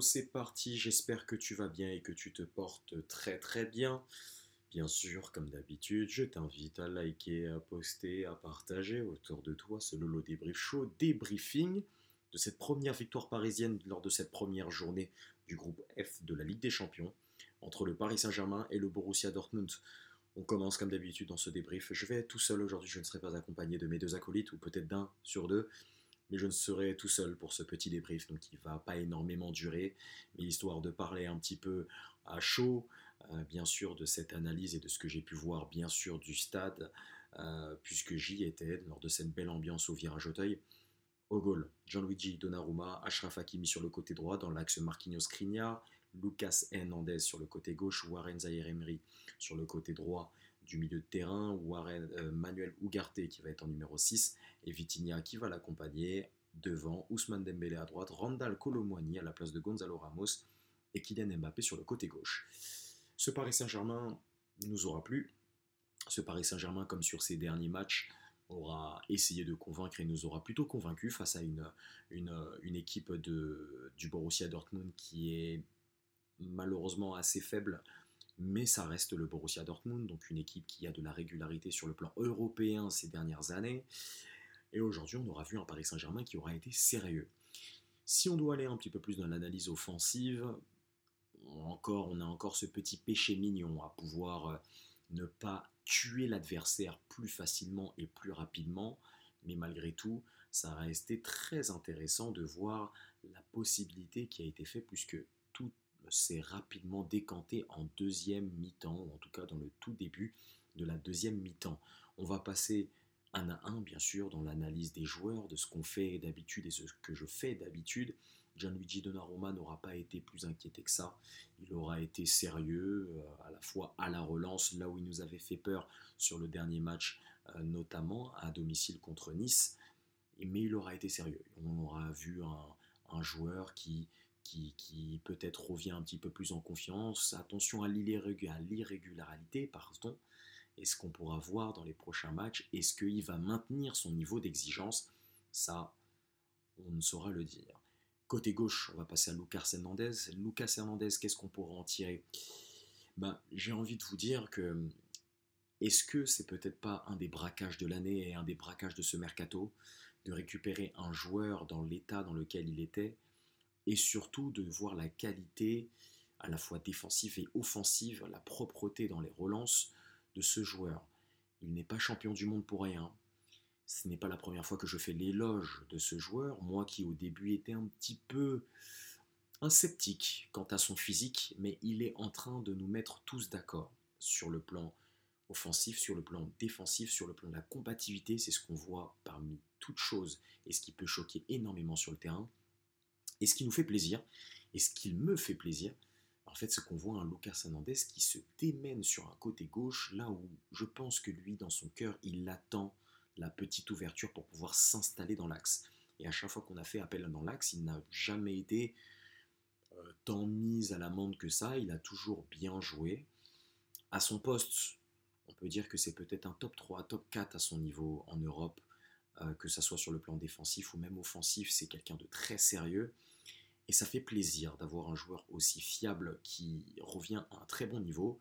C'est parti. J'espère que tu vas bien et que tu te portes très très bien. Bien sûr, comme d'habitude, je t'invite à liker, à poster, à partager autour de toi ce Lolo Débrief Show, débriefing de cette première victoire parisienne lors de cette première journée du groupe F de la Ligue des Champions entre le Paris Saint-Germain et le Borussia Dortmund. On commence comme d'habitude dans ce débrief. Je vais tout seul aujourd'hui, je ne serai pas accompagné de mes deux acolytes ou peut-être d'un sur deux mais je ne serai tout seul pour ce petit débrief, donc il va pas énormément durer, mais histoire de parler un petit peu à chaud, euh, bien sûr, de cette analyse et de ce que j'ai pu voir, bien sûr, du stade, euh, puisque j'y étais lors de cette belle ambiance au virage Auteuil. Au goal, Gianluigi Donnarumma, Ashraf Hakimi sur le côté droit, dans l'axe Marquinhos Skriniar, Lucas Hernandez sur le côté gauche, Warren Zahir Emery sur le côté droit, du milieu de terrain, Warren, euh, Manuel Ugarte qui va être en numéro 6 et Vitinha qui va l'accompagner devant, Ousmane Dembélé à droite, Randall Colomwani à la place de Gonzalo Ramos et Kylian Mbappé sur le côté gauche. Ce Paris Saint-Germain nous aura plu. Ce Paris Saint-Germain, comme sur ses derniers matchs, aura essayé de convaincre et nous aura plutôt convaincu face à une, équipe du Borussia Dortmund qui est malheureusement assez faible mais ça reste le Borussia Dortmund, donc une équipe qui a de la régularité sur le plan européen ces dernières années. Et aujourd'hui, on aura vu un Paris Saint-Germain qui aura été sérieux. Si on doit aller un petit peu plus dans l'analyse offensive, encore, on a encore ce petit péché mignon à pouvoir euh, ne pas tuer l'adversaire plus facilement et plus rapidement, mais malgré tout, ça a resté très intéressant de voir la possibilité qui a été faite, puisque s'est rapidement décanté en deuxième mi-temps, ou en tout cas dans le tout début de la deuxième mi-temps. On va passer un à un, bien sûr, dans l'analyse des joueurs, de ce qu'on fait d'habitude et ce que je fais d'habitude. Gianluigi Donnarumma n'aura pas été plus inquiété que ça. Il aura été sérieux, euh, à la fois à la relance, là où il nous avait fait peur sur le dernier match, euh, notamment à domicile contre Nice. Mais il aura été sérieux. On aura vu un joueur qui, qui, peut-être revient un petit peu plus en confiance. Attention à l'irrégularité, pardon. Est-ce qu'on pourra voir dans les prochains matchs? Est-ce qu'il va maintenir son niveau d'exigence? Ça, on ne saura le dire. Côté gauche, on va passer à Lucas Hernandez. Lucas Hernandez, qu'est-ce qu'on pourra en tirer? Ben, J'ai envie de vous dire que est-ce que c'est peut-être pas un des braquages de l'année et un des braquages de ce mercato de récupérer un joueur dans l'état dans lequel il était? Et surtout de voir la qualité à la fois défensive et offensive, la propreté dans les relances de ce joueur. Il n'est pas champion du monde pour rien. Ce n'est pas la première fois que je fais l'éloge de ce joueur, moi qui au début étais un petit peu un sceptique quant à son physique, mais il est en train de nous mettre tous d'accord sur le plan offensif, sur le plan défensif, sur le plan de la compatibilité, c'est ce qu'on voit parmi toutes choses et ce qui peut choquer énormément sur le terrain, et ce qui nous fait plaisir, et ce qui me fait plaisir, en fait, c'est qu'on voit un Lucas Hernandez qui se démène sur un côté gauche, là où je pense que lui, dans son cœur, il attend la petite ouverture pour pouvoir s'installer dans l'axe. Et à chaque fois qu'on a fait appel dans l'axe, il n'a jamais été euh, tant mis à l'amende que ça. Il a toujours bien joué. À son poste, on peut dire que c'est peut-être un top 3, top 4 à son niveau en Europe. Euh, que ça soit sur le plan défensif ou même offensif, c'est quelqu'un de très sérieux. Et ça fait plaisir d'avoir un joueur aussi fiable qui revient à un très bon niveau.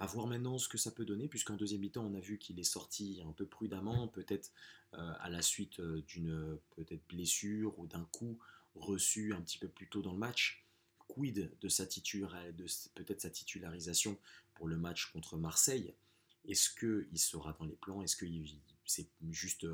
À voir maintenant ce que ça peut donner, puisqu'en deuxième mi-temps, on a vu qu'il est sorti un peu prudemment, peut-être euh, à la suite euh, d'une peut-être blessure ou d'un coup reçu un petit peu plus tôt dans le match. Quid de sa de peut-être sa titularisation pour le match contre Marseille? Est-ce qu'il sera dans les plans? Est-ce que c'est juste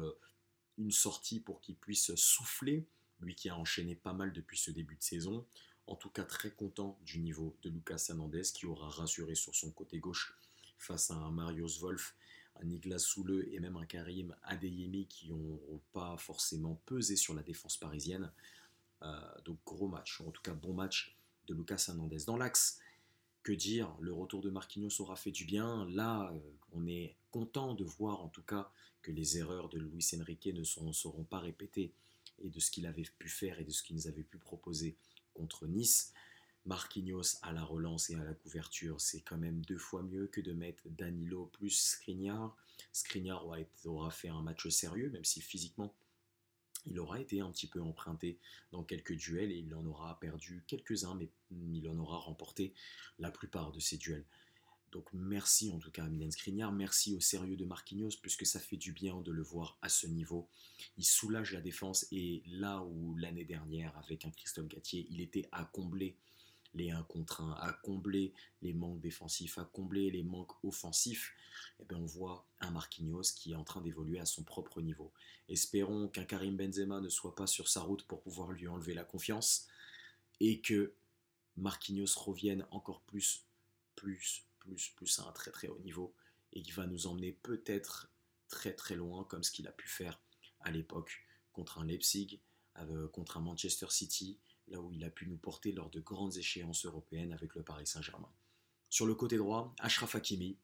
une sortie pour qu'il puisse souffler, lui qui a enchaîné pas mal depuis ce début de saison. En tout cas, très content du niveau de Lucas Hernandez qui aura rassuré sur son côté gauche face à un Marius Wolf, un Niklas Soule et même un Karim Adeyemi qui n'ont pas forcément pesé sur la défense parisienne. Euh, donc gros match, en tout cas bon match de Lucas Hernandez. Dans l'axe, que dire Le retour de Marquinhos aura fait du bien. Là, euh, on est content de voir en tout cas que les erreurs de Luis Enrique ne seront pas répétées et de ce qu'il avait pu faire et de ce qu'il nous avait pu proposer contre Nice. Marquinhos à la relance et à la couverture, c'est quand même deux fois mieux que de mettre Danilo plus Skriniar. Skriniar aura fait un match sérieux, même si physiquement il aura été un petit peu emprunté dans quelques duels et il en aura perdu quelques-uns, mais il en aura remporté la plupart de ses duels. Donc merci en tout cas à Milan Skriniar, merci au sérieux de Marquinhos, puisque ça fait du bien de le voir à ce niveau. Il soulage la défense et là où l'année dernière, avec un Christophe Gatier, il était à combler les 1 contre 1, à combler les manques défensifs, à combler les manques offensifs, eh bien on voit un Marquinhos qui est en train d'évoluer à son propre niveau. Espérons qu'un Karim Benzema ne soit pas sur sa route pour pouvoir lui enlever la confiance et que Marquinhos revienne encore plus, plus, plus, plus à un très très haut niveau et qui va nous emmener peut-être très très loin comme ce qu'il a pu faire à l'époque contre un Leipzig, euh, contre un Manchester City, là où il a pu nous porter lors de grandes échéances européennes avec le Paris Saint-Germain. Sur le côté droit, Ashraf Hakimi.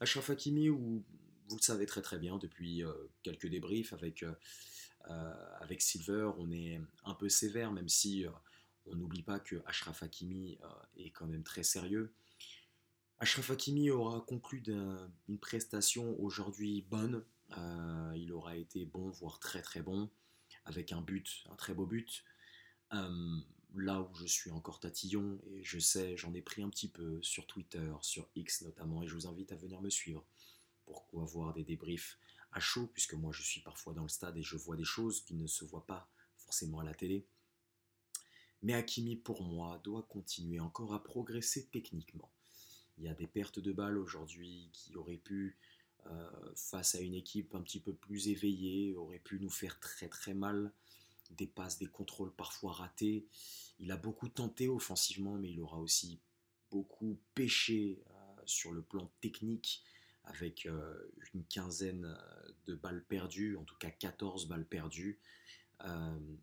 Ashraf Hakimi, où vous le savez très très bien depuis euh, quelques débriefs avec, euh, avec Silver, on est un peu sévère, même si on n'oublie pas que Ashraf Hakimi est quand même très sérieux. Ashraf Hakimi aura conclu d'une prestation aujourd'hui bonne. Euh, il aura été bon, voire très très bon, avec un but, un très beau but. Là où je suis encore tatillon, et je sais, j'en ai pris un petit peu sur Twitter, sur X notamment, et je vous invite à venir me suivre pour avoir des débriefs à chaud, puisque moi je suis parfois dans le stade et je vois des choses qui ne se voient pas forcément à la télé. Mais Hakimi, pour moi, doit continuer encore à progresser techniquement. Il y a des pertes de balles aujourd'hui qui auraient pu, euh, face à une équipe un petit peu plus éveillée, auraient pu nous faire très très mal. Des passes, des contrôles parfois ratés. Il a beaucoup tenté offensivement, mais il aura aussi beaucoup pêché euh, sur le plan technique avec euh, une quinzaine de balles perdues, en tout cas 14 balles perdues.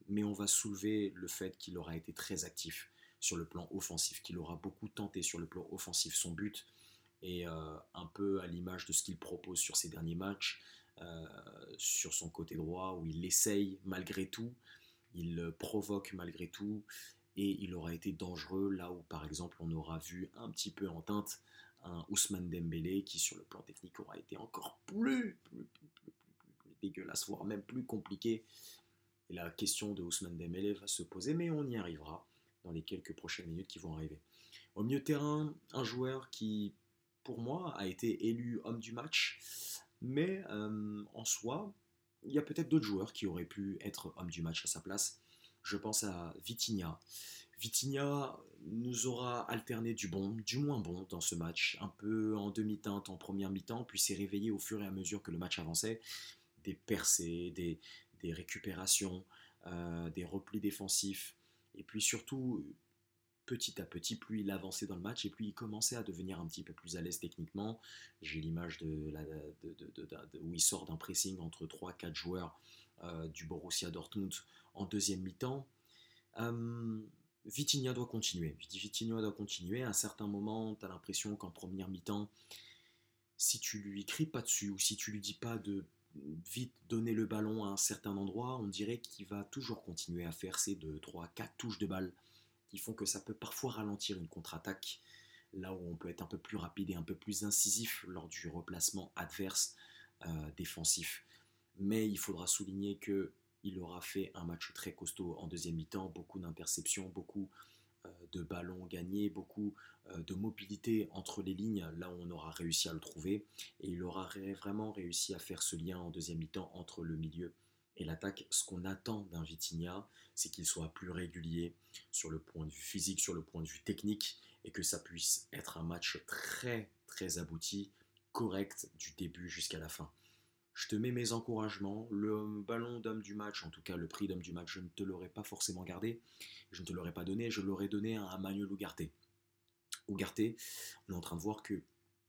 mais on va soulever le fait qu'il aura été très actif sur le plan offensif, qu'il aura beaucoup tenté sur le plan offensif. Son but euh, un peu à l'image de ce qu'il propose sur ses derniers matchs, euh, sur son côté droit, où il essaye malgré tout, il provoque malgré tout, et il aura été dangereux là où par exemple on aura vu un petit peu en teinte un Ousmane Dembélé qui sur le plan technique aura été encore plus, dégueulasse, voire même plus compliqué. Et la question de Ousmane Dembélé va se poser, mais on y arrivera dans les quelques prochaines minutes qui vont arriver. Au milieu de terrain, un joueur qui, pour moi, a été élu homme du match, mais euh, en soi, il y a peut-être d'autres joueurs qui auraient pu être homme du match à sa place. Je pense à Vitinha. Vitinha nous aura alterné du bon, du moins bon dans ce match, un peu en demi-teinte en première mi-temps, puis s'est réveillé au fur et à mesure que le match avançait. Des percées, des, récupérations, euh, des replis défensifs, et puis surtout, petit à petit, plus il avançait dans le match et plus il commençait à devenir un petit peu plus à l'aise techniquement. J'ai l'image de, où il sort d'un pressing entre 3-4 joueurs euh, du Borussia Dortmund en deuxième mi-temps. Euh, doit continuer. Vitinha doit continuer. À un certain moment, tu as l'impression qu'en première mi-temps, si tu lui cries pas dessus ou si tu lui dis pas de vite donner le ballon à un certain endroit, on dirait qu'il va toujours continuer à faire ces 2, 3, 4 touches de balle qui font que ça peut parfois ralentir une contre-attaque, là où on peut être un peu plus rapide et un peu plus incisif lors du replacement adverse euh, défensif. Mais il faudra souligner que il aura fait un match très costaud en deuxième mi-temps, beaucoup d'interceptions, beaucoup euh, de ballons gagnés, beaucoup euh, de mobilité entre les lignes, là où on aura réussi à le trouver. Et il aura vraiment réussi à faire ce lien en deuxième mi-temps entre le milieu et l'attaque. Ce qu'on attend d'un Vitinha, c'est qu'il soit plus régulier sur le point de vue physique, sur le point de vue technique, et que ça puisse être un match très très abouti, correct du début jusqu'à la fin. Je te mets mes encouragements. Le ballon d'homme du match, en tout cas le prix d'homme du match, je ne te l'aurais pas forcément gardé. Je ne te l'aurais pas donné. Je l'aurais donné à Manuel Ugarte. Ugarte, on est en train de voir que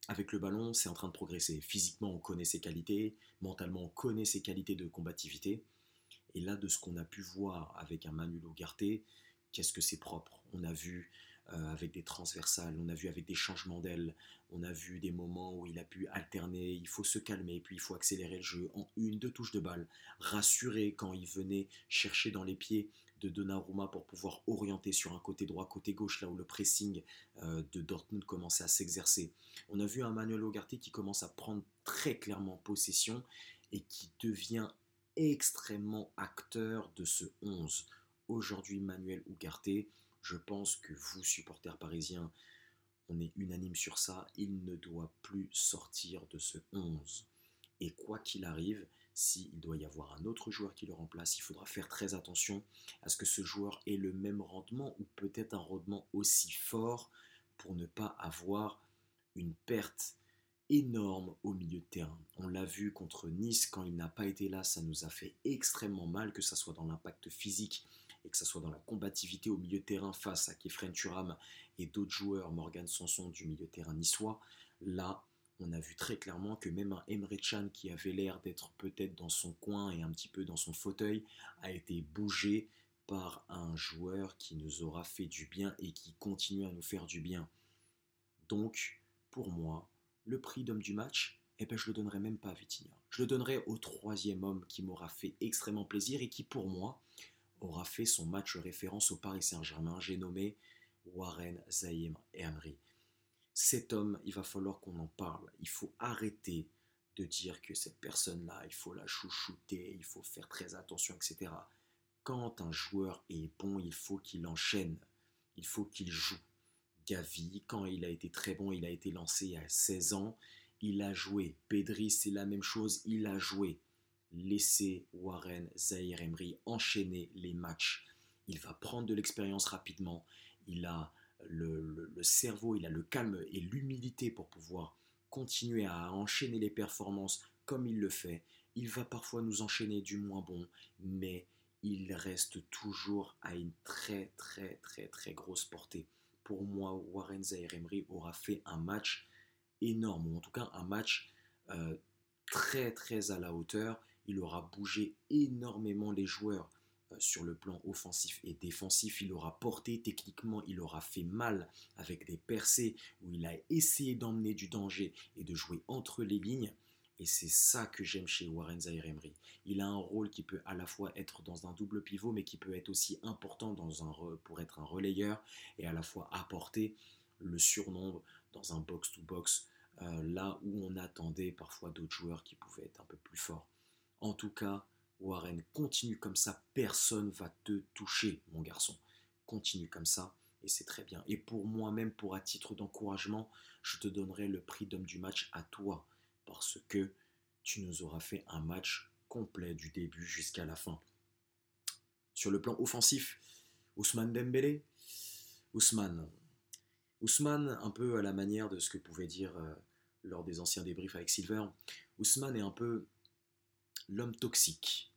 avec le ballon, c'est en train de progresser. Physiquement, on connaît ses qualités. Mentalement, on connaît ses qualités de combativité. Et là, de ce qu'on a pu voir avec un Manuel Ugarte, qu'est-ce que c'est propre? On a vu euh, avec des transversales, on a vu avec des changements d'aile, on a vu des moments où il a pu alterner, il faut se calmer, puis il faut accélérer le jeu en une, deux touches de balle, rassurer quand il venait chercher dans les pieds de Donnarumma pour pouvoir orienter sur un côté droit, côté gauche, là où le pressing euh, de Dortmund commençait à s'exercer. On a vu un Manuel Ugarte qui commence à prendre très clairement possession et qui devient extrêmement acteur de ce 11. Aujourd'hui, Manuel Ugarte, je pense que vous, supporters parisiens, on est unanime sur ça, il ne doit plus sortir de ce 11. Et quoi qu'il arrive, s'il doit y avoir un autre joueur qui le remplace, il faudra faire très attention à ce que ce joueur ait le même rendement ou peut-être un rendement aussi fort pour ne pas avoir une perte énorme au milieu de terrain. On l'a vu contre Nice, quand il n'a pas été là, ça nous a fait extrêmement mal, que ce soit dans l'impact physique et que ce soit dans la combativité au milieu de terrain face à Kefren Turam et d'autres joueurs, Morgan Sanson du milieu de terrain niçois. Là, on a vu très clairement que même un Emre Can qui avait l'air d'être peut-être dans son coin et un petit peu dans son fauteuil a été bougé par un joueur qui nous aura fait du bien et qui continue à nous faire du bien. Donc, pour moi, le prix d'homme du match, eh ben, je le donnerai même pas à Vitinha. Je le donnerai au troisième homme qui m'aura fait extrêmement plaisir et qui, pour moi, aura fait son match référence au Paris Saint-Germain. J'ai nommé Warren Zahim Emery. Cet homme, il va falloir qu'on en parle. Il faut arrêter de dire que cette personne-là, il faut la chouchouter, il faut faire très attention, etc. Quand un joueur est bon, il faut qu'il enchaîne, il faut qu'il joue. Gavi, quand il a été très bon, il a été lancé à 16 ans, il a joué. Pedri, c'est la même chose, il a joué. Laissez Warren Zahir Emery enchaîner les matchs. Il va prendre de l'expérience rapidement. Il a le, cerveau, il a le calme et l'humilité pour pouvoir continuer à enchaîner les performances comme il le fait. Il va parfois nous enchaîner du moins bon, mais il reste toujours à une très très très très grosse portée pour moi, Warren Zahir Emery aura fait un match énorme, ou en tout cas un match euh, très très à la hauteur. Il aura bougé énormément les joueurs sur le plan offensif et défensif. Il aura porté techniquement, il aura fait mal avec des percées où il a essayé d'emmener du danger et de jouer entre les lignes. Et c'est ça que j'aime chez Warren Zahir Emery. Il a un rôle qui peut à la fois être dans un double pivot, mais qui peut être aussi important dans un pour être un relayeur et à la fois apporter le surnombre dans un box-to-box, euh, là où on attendait parfois d'autres joueurs qui pouvaient être un peu plus forts. En tout cas, Warren, continue comme ça, personne va te toucher, mon garçon. Continue comme ça, et c'est très bien. Et pour moi-même, pour à titre d'encouragement, je te donnerai le prix d'homme du match à toi parce que tu nous auras fait un match complet du début jusqu'à la fin. Sur le plan offensif, Ousmane Dembélé, Ousmane, Ousmane, un peu à la manière de ce que pouvait dire euh, lors des anciens débriefs avec Silver, Ousmane est un peu l'homme toxique.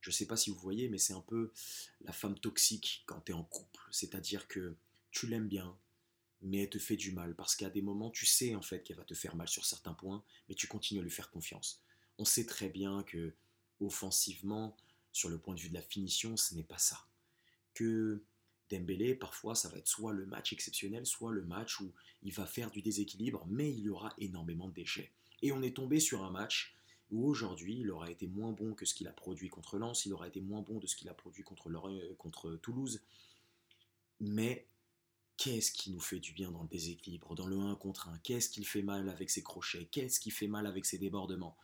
Je ne sais pas si vous voyez, mais c'est un peu la femme toxique quand tu es en couple. C'est-à-dire que tu l'aimes bien, mais elle te fait du mal parce qu'à des moments, tu sais en fait qu'elle va te faire mal sur certains points, mais tu continues à lui faire confiance. On sait très bien que offensivement, sur le point de vue de la finition, ce n'est pas ça. Que Dembélé, parfois, ça va être soit le match exceptionnel, soit le match où il va faire du déséquilibre, mais il y aura énormément de déchets. Et on est tombé sur un match aujourd'hui, il aura été moins bon que ce qu'il a produit contre Lens, il aura été moins bon de ce qu'il a produit contre, contre Toulouse, mais Qu'est-ce qui nous fait du bien dans le déséquilibre, dans le 1 contre 1 Qu'est-ce qui fait mal avec ses crochets? Qu'est-ce qui fait mal avec ses débordements?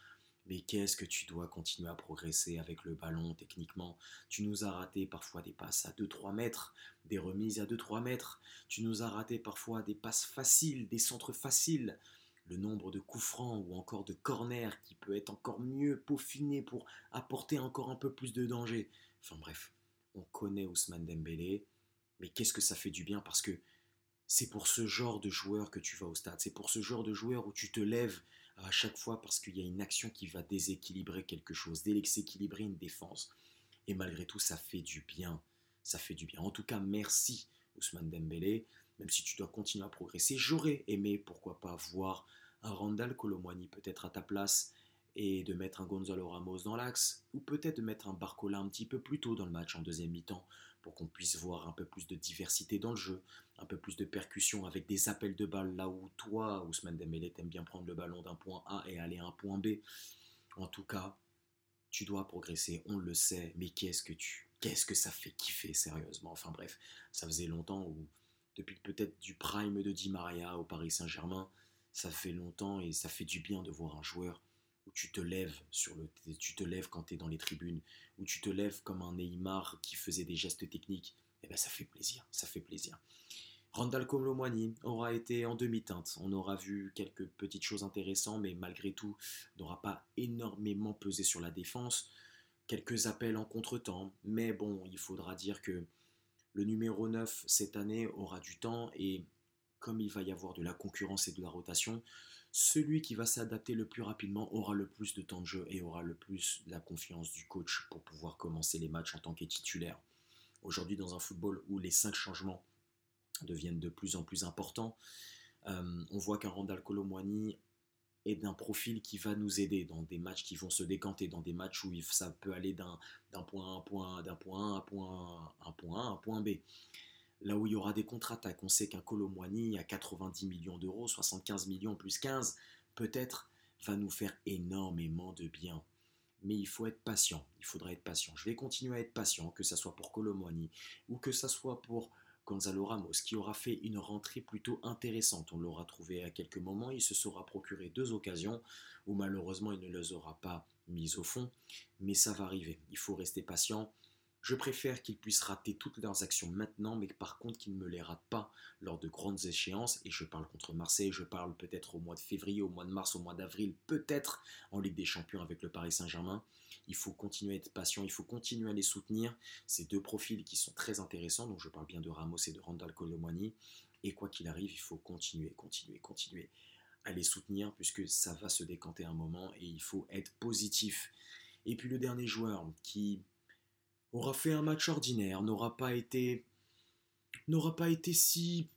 Mais qu'est-ce que tu dois continuer à progresser avec le ballon techniquement? Tu nous as raté parfois des passes à 2-3 mètres, des remises à 2-3 mètres. Tu nous as raté parfois des passes faciles, des centres faciles. Le nombre de coups francs ou encore de corners qui peut être encore mieux peaufiné pour apporter encore un peu plus de danger. Enfin bref, on connaît Ousmane Dembélé. Mais qu'est-ce que ça fait du bien parce que c'est pour ce genre de joueur que tu vas au stade. C'est pour ce genre de joueur où tu te lèves à chaque fois parce qu'il y a une action qui va déséquilibrer quelque chose, déséquilibrer une défense. Et malgré tout, ça fait du bien. Ça fait du bien. En tout cas, merci Ousmane Dembélé. Même si tu dois continuer à progresser, j'aurais aimé, pourquoi pas, voir un Randall Colomwani peut-être à ta place et de mettre un Gonzalo Ramos dans l'axe, ou peut-être de mettre un Barcola un petit peu plus tôt dans le match en deuxième mi-temps, pour qu'on puisse voir un peu plus de diversité dans le jeu, un peu plus de percussion avec des appels de balles là où toi, Ousmane Dembélé, t'aimes bien prendre le ballon d'un point A et aller à un point B. En tout cas, tu dois progresser, on le sait, mais qu'est-ce que tu... Qu'est-ce que ça fait kiffer, sérieusement Enfin bref, ça faisait longtemps, ou depuis peut-être du prime de Di Maria au Paris Saint-Germain, ça fait longtemps et ça fait du bien de voir un joueur où tu te lèves sur le, tu te lèves quand tu es dans les tribunes, où tu te lèves comme un Neymar qui faisait des gestes techniques, eh ben ça fait plaisir, ça fait plaisir. Randall Colomwani aura été en demi-teinte. On aura vu quelques petites choses intéressantes, mais malgré tout, n'aura pas énormément pesé sur la défense. Quelques appels en contre-temps, mais bon, il faudra dire que le numéro 9 cette année aura du temps et comme il va y avoir de la concurrence et de la rotation, celui qui va s'adapter le plus rapidement aura le plus de temps de jeu et aura le plus la confiance du coach pour pouvoir commencer les matchs en tant que titulaire. Aujourd'hui, dans un football où les cinq changements deviennent de plus en plus importants, euh, on voit qu'un Randall Colomwani est d'un profil qui va nous aider dans des matchs qui vont se décanter, dans des matchs où ça peut aller d'un point à un point, d'un point à un point, un point un point B là où il y aura des contre-attaques. On sait qu'un Colomboigny à 90 millions d'euros, 75 millions plus 15, peut-être va nous faire énormément de bien. Mais il faut être patient, il faudra être patient. Je vais continuer à être patient, que ce soit pour Colomboigny ou que ce soit pour Gonzalo Ramos, qui aura fait une rentrée plutôt intéressante. On l'aura trouvé à quelques moments, il se sera procuré deux occasions où malheureusement il ne les aura pas mises au fond, mais ça va arriver. Il faut rester patient. Je préfère qu'ils puissent rater toutes leurs actions maintenant, mais par contre qu'ils ne me les ratent pas lors de grandes échéances. Et je parle contre Marseille, je parle peut-être au mois de février, au mois de mars, au mois d'avril, peut-être en Ligue des Champions avec le Paris Saint-Germain. Il faut continuer à être patient, il faut continuer à les soutenir. Ces deux profils qui sont très intéressants, donc je parle bien de Ramos et de Randall Colomwani. Et quoi qu'il arrive, il faut continuer, continuer, continuer à les soutenir puisque ça va se décanter un moment et il faut être positif. Et puis le dernier joueur qui aura fait un match ordinaire, n'aura pas été si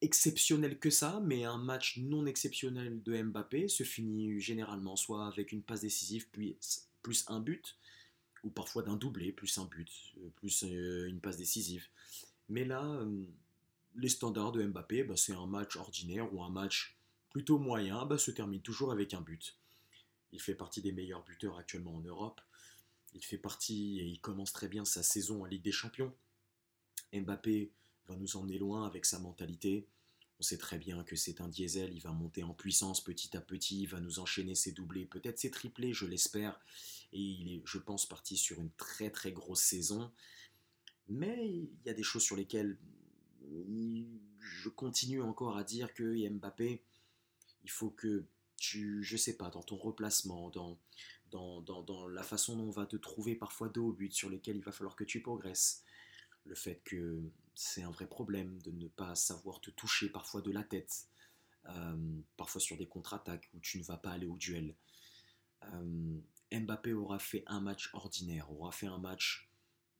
exceptionnel que ça, mais un match non exceptionnel de Mbappé se finit généralement soit avec une passe décisive puis plus un but, ou parfois d'un doublé plus un but, euh, plus euh, une passe décisive. Mais là, euh, les standards de Mbappé, bah, c'est un match ordinaire ou un match plutôt moyen, bah, se termine toujours avec un but. Il fait partie des meilleurs buteurs actuellement en Europe. Il fait partie et il commence très bien sa saison en Ligue des Champions. Mbappé va nous emmener loin avec sa mentalité. On sait très bien que c'est un diesel, il va monter en puissance petit à petit, il va nous enchaîner ses doublés, peut-être ses triplés, je l'espère. Et il est, je pense, parti sur une très très grosse saison. Mais il y a des choses sur lesquelles je continue encore à dire que Mbappé, il faut que tu, je sais pas, dans ton replacement, dans, dans, la façon dont on va te trouver parfois dos au but, sur lesquels il va falloir que tu progresses. Le fait que c'est un vrai problème de ne pas savoir te toucher parfois de la tête, euh, parfois sur des contre-attaques où tu ne vas pas aller au duel. Euh, Mbappé aura fait un match ordinaire, aura fait un match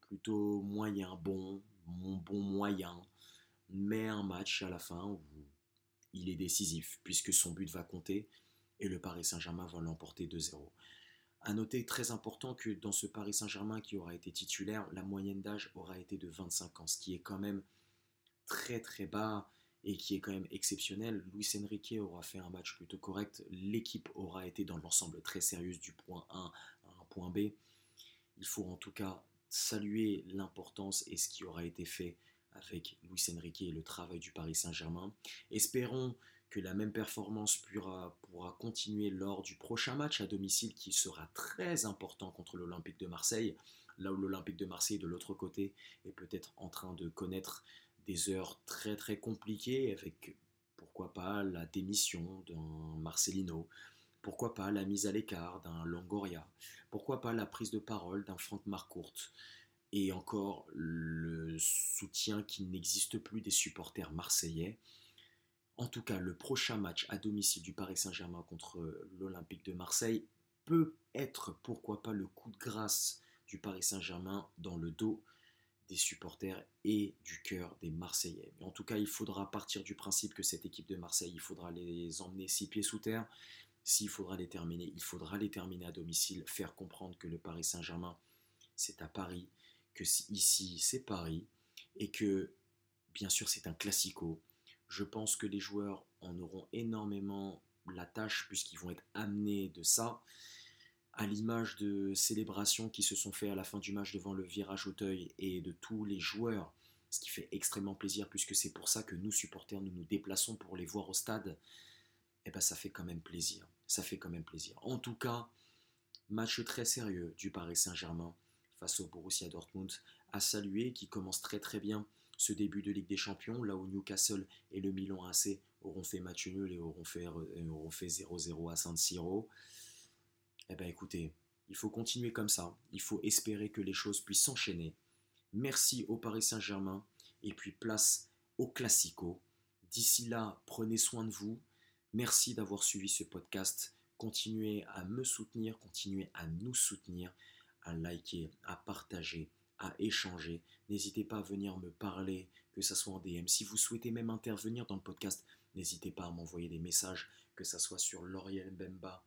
plutôt moyen, bon, bon moyen, mais un match à la fin où il est décisif puisque son but va compter et le Paris Saint-Germain va l'emporter 2-0. À noter très important que dans ce Paris Saint-Germain qui aura été titulaire, la moyenne d'âge aura été de 25 ans, ce qui est quand même très très bas et qui est quand même exceptionnel. Luis Enrique aura fait un match plutôt correct. L'équipe aura été dans l'ensemble très sérieuse du point 1 à un point B. Il faut en tout cas saluer l'importance et ce qui aura été fait avec Luis Enrique et le travail du Paris Saint-Germain. Espérons que la même performance pourra, continuer lors du prochain match à domicile qui sera très important contre l'Olympique de Marseille, là où l'Olympique de Marseille de l'autre côté est peut-être en train de connaître des heures très très compliquées avec pourquoi pas la démission d'un Marcelino, pourquoi pas la mise à l'écart d'un Longoria, pourquoi pas la prise de parole d'un Franck Marcourt et encore le soutien qui n'existe plus des supporters marseillais. En tout cas, le prochain match à domicile du Paris Saint-Germain contre l'Olympique de Marseille peut être, pourquoi pas, le coup de grâce du Paris Saint-Germain dans le dos des supporters et du cœur des Marseillais. en tout cas, il faudra partir du principe que cette équipe de Marseille, il faudra les emmener six pieds sous terre. S'il faudra les terminer, il faudra les terminer à domicile, faire comprendre que le Paris Saint-Germain, c'est à Paris, que ici, c'est Paris, et que, bien sûr, c'est un classico, je pense que les joueurs en auront énormément la tâche puisqu'ils vont être amenés de ça, à l'image de célébrations qui se sont faites à la fin du match devant le virage Auteuil et de tous les joueurs, ce qui fait extrêmement plaisir puisque c'est pour ça que nous supporters nous nous déplaçons pour les voir au stade. eh ben ça fait quand même plaisir. Ça fait quand même plaisir. En tout cas, match très sérieux du Paris Saint-Germain face au Borussia Dortmund à saluer qui commence très très bien ce début de Ligue des Champions, là où Newcastle et le Milan AC auront fait match nul et auront fait, euh, auront fait 0-0 à San Siro. Eh bien écoutez, il faut continuer comme ça, il faut espérer que les choses puissent s'enchaîner. Merci au Paris Saint-Germain et puis place au Classico. D'ici là, prenez soin de vous. Merci d'avoir suivi ce podcast. Continuez à me soutenir, continuez à nous soutenir, à liker, à partager, à échanger. N'hésitez pas à venir me parler, que ce soit en DM. Si vous souhaitez même intervenir dans le podcast, n'hésitez pas à m'envoyer des messages, que ce soit sur L'Oriel Bemba,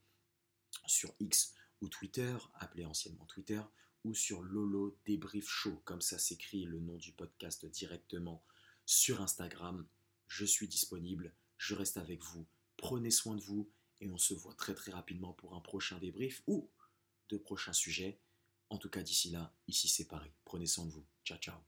sur X ou Twitter, appelé anciennement Twitter, ou sur Lolo Débrief Show, comme ça s'écrit le nom du podcast directement sur Instagram. Je suis disponible, je reste avec vous. Prenez soin de vous et on se voit très très rapidement pour un prochain débrief ou de prochains sujets. En tout cas, d'ici là, ici c'est Paris. Prenez soin de vous. Ciao, ciao.